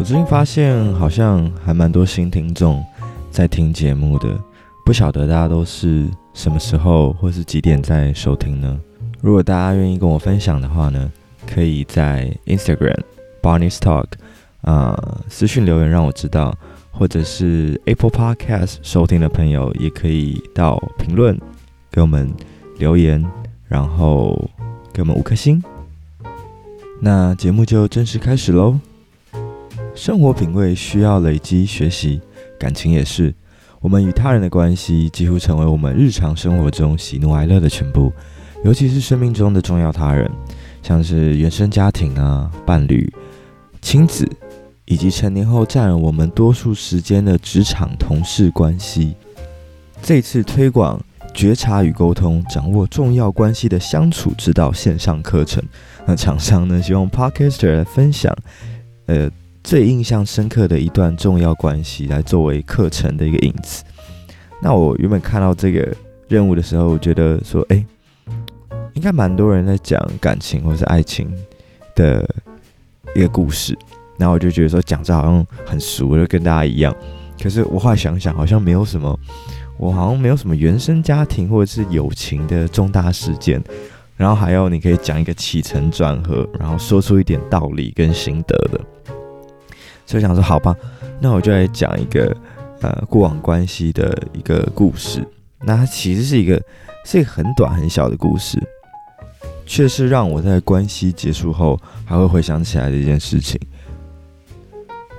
我最近发现好像还蛮多新听众在听节目的，不晓得大家都是什么时候或是几点在收听呢？如果大家愿意跟我分享的话呢，可以在 Instagram Barney's Talk 啊、私信留言让我知道，或者是 Apple Podcast 收听的朋友也可以到评论给我们留言，然后给我们五颗星。那节目就正式开始喽。生活品味需要累积学习，感情也是。我们与他人的关系几乎成为我们日常生活中喜怒哀乐的全部，尤其是生命中的重要他人，像是原生家庭啊、伴侣、亲子，以及成年后占了我们多数时间的职场同事关系。这次推广觉察与沟通，掌握重要关系的相处之道线上课程，那厂商呢，希望 Podcaster 来分享，呃。最印象深刻的一段重要关系，来作为课程的一个引子。那我原本看到这个任务的时候，我觉得说，哎，应该蛮多人在讲感情或是爱情的一个故事。然后我就觉得说，讲这好像很熟，就跟大家一样。可是我后来想想，好像没有什么，我好像没有什么原生家庭或者是友情的重大事件。然后还有，你可以讲一个起承转合，然后说出一点道理跟心得的。所以想说，好吧，那我就来讲一个呃过往关系的一个故事。那它其实是一个是一个很短很小的故事，却是让我在关系结束后还会回想起来的一件事情。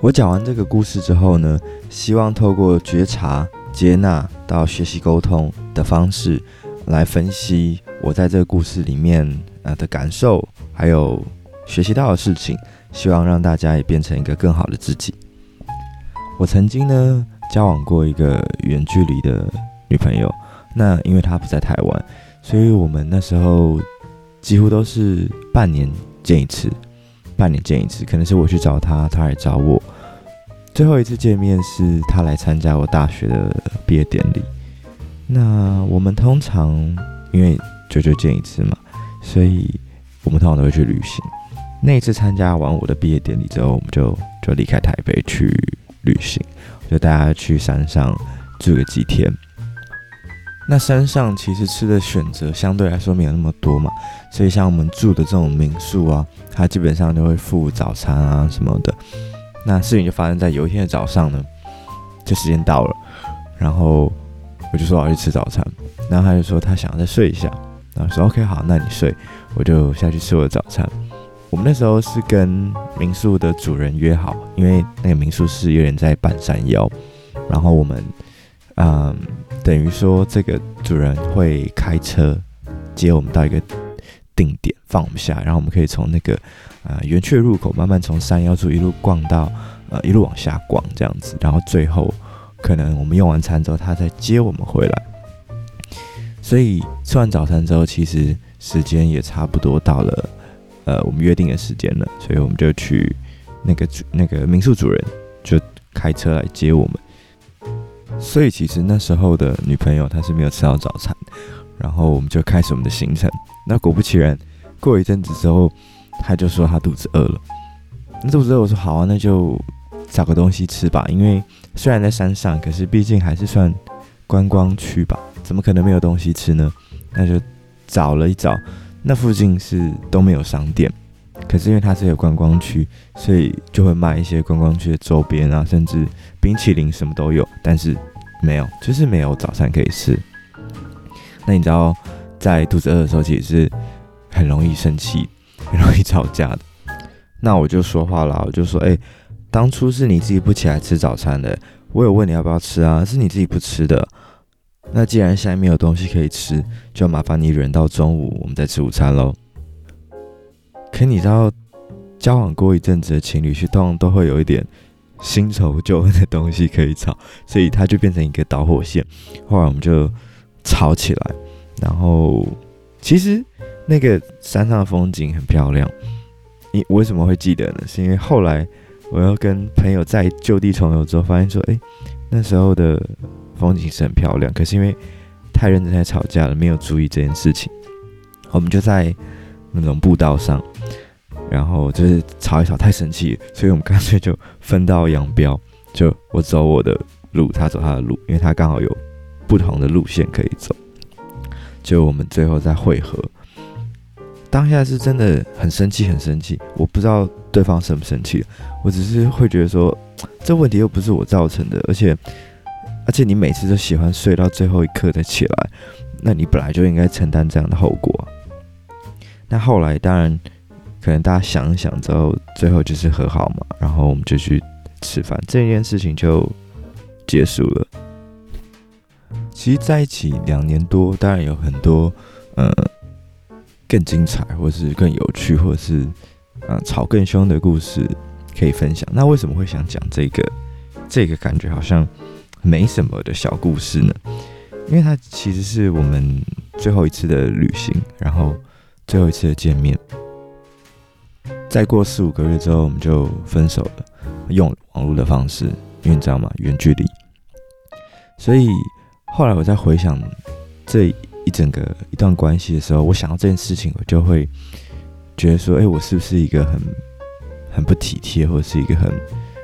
我讲完这个故事之后呢，希望透过觉察、接纳到学习沟通的方式来分析我在这个故事里面呃的感受，还有学习到的事情。希望让大家也变成一个更好的自己。我曾经呢交往过一个远距离的女朋友，那因为她不在台湾，所以我们那时候几乎都是半年见一次，半年见一次，可能是我去找她，她来找我。最后一次见面是她来参加我大学的毕业典礼。那我们通常因为久久见一次嘛，所以我们通常都会去旅行。那一次参加完我的毕业典礼之后，我们就就离开台北去旅行，就带他去山上住个几天。那山上其实吃的选择相对来说没有那么多嘛，所以像我们住的这种民宿啊，它基本上就会附早餐啊什么的。那事情就发生在有一天的早上呢，就时间到了，然后我就说我要去吃早餐，然后他就说他想要再睡一下，然后说 OK 好，那你睡，我就下去吃我的早餐。我们那时候是跟民宿的主人约好，因为那个民宿是有点在半山腰，然后我们，嗯，等于说这个主人会开车接我们到一个定点放我们下，然后我们可以从那个呃园区入口慢慢从山腰处一路逛到呃一路往下逛这样子，然后最后可能我们用完餐之后，他再接我们回来。所以吃完早餐之后，其实时间也差不多到了。呃，我们约定的时间了，所以我们就去那个主那个民宿主人就开车来接我们。所以其实那时候的女朋友她是没有吃到早餐，然后我们就开始我们的行程。那果不其然，过一阵子之后，她就说她肚子饿了。那肚子饿，我说好啊，那就找个东西吃吧。因为虽然在山上，可是毕竟还是算观光区吧，怎么可能没有东西吃呢？那就找了一找。那附近是都没有商店，可是因为它是有观光区，所以就会卖一些观光区的周边啊，甚至冰淇淋什么都有。但是没有，就是没有早餐可以吃。那你知道，在肚子饿的时候，其实是很容易生气、很容易吵架的。那我就说话了，我就说：“哎，当初是你自己不起来吃早餐的，我有问你要不要吃啊，是你自己不吃的。”那既然现在没有东西可以吃，就麻烦你忍到中午，我们再吃午餐喽。可你知道，交往过一阵子的情侣，是通常都会有一点新仇旧恨的东西可以吵，所以它就变成一个导火线。后来我们就吵起来，然后其实那个山上的风景很漂亮。你为什么会记得呢？是因为后来我要跟朋友在就地重游之后，发现说，哎，那时候的。风景是很漂亮，可是因为太认真在吵架了，没有注意这件事情。我们就在那种步道上，然后就是吵一吵太生气，所以我们干脆就分道扬镳，就我走我的路，他走他的路，因为他刚好有不同的路线可以走，就我们最后再会合。当下是真的很生气，很生气，我不知道对方生不生气，我只是会觉得说，这问题又不是我造成的，而且而且你每次都喜欢睡到最后一刻再起来，那你本来就应该承担这样的后果。那后来当然。可能大家想想之后，最后就是和好嘛，然后我们就去吃饭，这件事情就结束了。其实在一起两年多，当然有很多呃更精彩，或是更有趣，或是啊、呃、吵更凶的故事可以分享。那为什么会想讲这个？这个感觉好像没什么的小故事呢？因为它其实是我们最后一次的旅行，然后最后一次的见面。再过四五个月之后，我们就分手了，用网络的方式，因为你知道吗？远距离。所以后来我在回想这一整个一段关系的时候，我想到这件事情，我就会觉得说：哎，我是不是一个很很不体贴，或者是一个很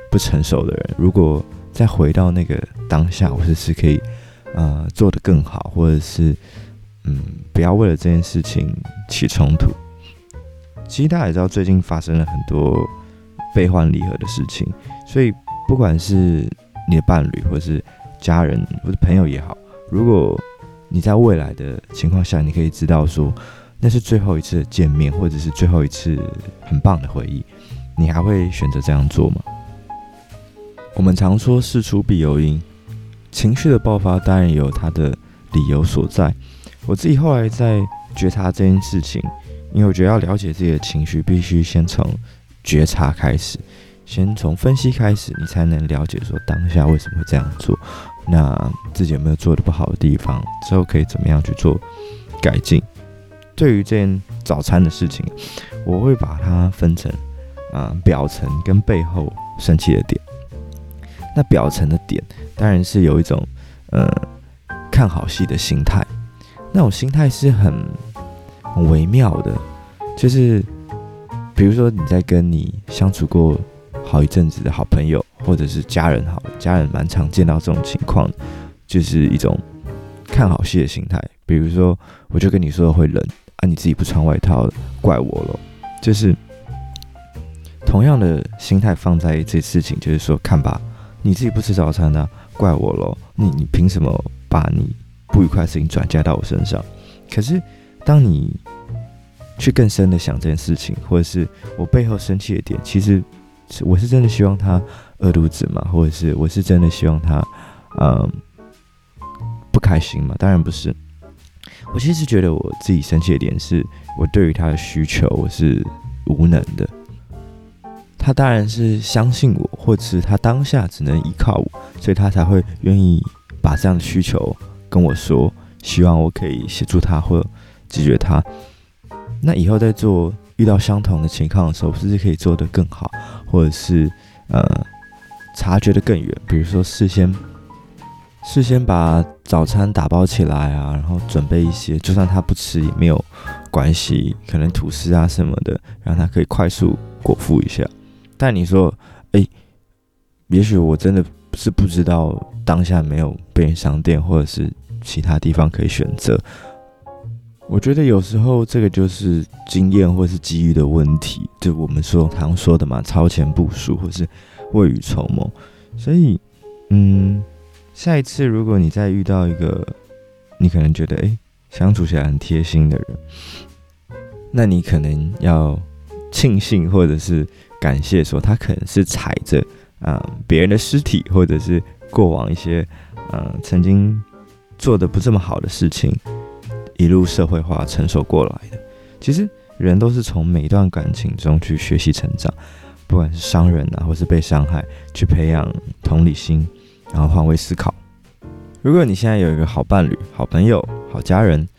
不成熟的人？如果再回到那个当下，我是是可以呃做得更好，或者是嗯不要为了这件事情起冲突？其实大家也知道，最近发生了很多悲欢离合的事情，所以不管是你的伴侣，或是家人，或是朋友也好，如果你在未来的情况下，你可以知道说那是最后一次的见面，或者是最后一次很棒的回忆，你还会选择这样做吗？我们常说事出必有因，情绪的爆发当然有它的理由所在。我自己后来在觉察这件事情。因为我觉得要了解自己的情绪，必须先从觉察开始，先从分析开始，你才能了解说当下为什么会这样做，那自己有没有做的不好的地方，之后可以怎么样去做改进。对于这件早餐的事情，我会把它分成啊、表层跟背后生气的点。那表层的点当然是有一种呃看好戏的心态，那种心态是很。很微妙的，就是比如说你在跟你相处过好一阵子的好朋友，或者是家人，好，家人蛮常见到这种情况，就是一种看好戏的心态。比如说，我就跟你说会冷啊，你自己不穿外套，怪我咯。就是同样的心态放在这事情，就是说，看吧，你自己不吃早餐呢，怪我咯。你你凭什么把你不愉快的事情转嫁到我身上？可是。当你去更深的想这件事情，或者是我背后生气的点，其实我是真的希望他饿肚子嘛，或者是我是真的希望他嗯不开心嘛？当然不是。我其实觉得我自己生气的点是我对于他的需求我是无能的。他当然是相信我，或者是他当下只能依靠我，所以他才会愿意把这样的需求跟我说，希望我可以协助他或。解决他，那以后在做遇到相同的情况的时候，是不是可以做得更好，或者是呃察觉得更远？比如说事先事先把早餐打包起来啊，然后准备一些，就算他不吃也没有关系，可能吐司啊什么的，让他可以快速果腹一下。但你说，哎，也许我真的是不知道当下没有便利商店或者是其他地方可以选择。我觉得有时候这个就是经验或是机遇的问题，就我们说常说的嘛，超前部署或是未雨绸缪。所以，嗯，下一次如果你再遇到一个你可能觉得诶相处起来很贴心的人，那你可能要庆幸或者是感谢，说他可能是踩着啊别人的尸体，或者是过往一些呃曾经做的不这么好的事情。一路社会化成熟过来的，其实人都是从每一段感情中去学习成长，不管是伤人啊，或是被伤害，去培养同理心，然后换位思考。如果你现在有一个好伴侣、好朋友、好家人，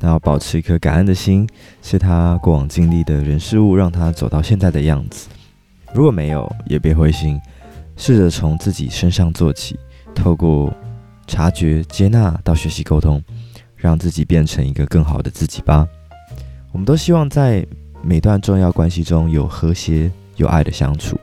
那要保持一颗感恩的心，是他过往经历的人事物让他走到现在的样子。如果没有，也别灰心，试着从自己身上做起，透过察觉、接纳到学习沟通。让自己变成一个更好的自己吧。我们都希望在每段重要关系中有和谐、有爱的相处。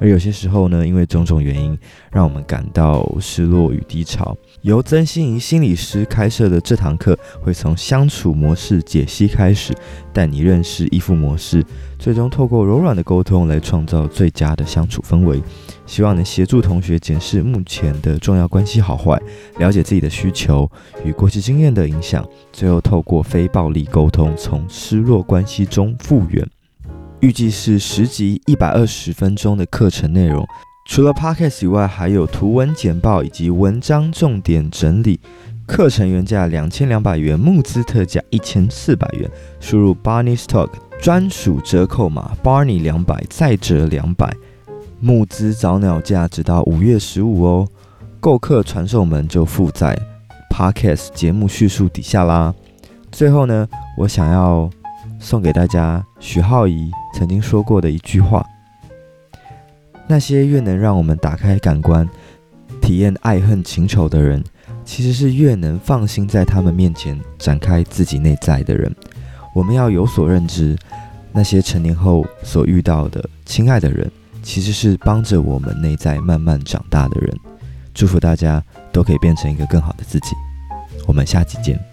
而有些时候呢，因为种种原因，让我们感到失落与低潮。由曾心怡心理师开设的这堂课，会从相处模式解析开始，带你认识依附模式，最终透过柔软的沟通来创造最佳的相处氛围。希望能协助同学检视目前的重要关系好坏，了解自己的需求与过去经验的影响，最后透过非暴力沟通，从失落关系中复原。预计是十集一百二十分钟的课程内容，除了 Podcast 以外，还有图文简报以及文章重点整理。课程原价两千两百元，募资特价一千四百元，输入 Barney Stock 专属折扣码 Barney 两百再折两百，募资早鸟价直到五月十五哦。购课传授门就附在 Podcast 节目叙述底下啦。最后呢，我想要。送给大家徐浩宜曾经说过的一句话：那些越能让我们打开感官，体验爱恨情仇的人，其实是越能放心在他们面前展开自己内在的人。我们要有所认知，那些成年后所遇到的亲爱的人，其实是帮着我们内在慢慢长大的人。祝福大家都可以变成一个更好的自己。我们下期见。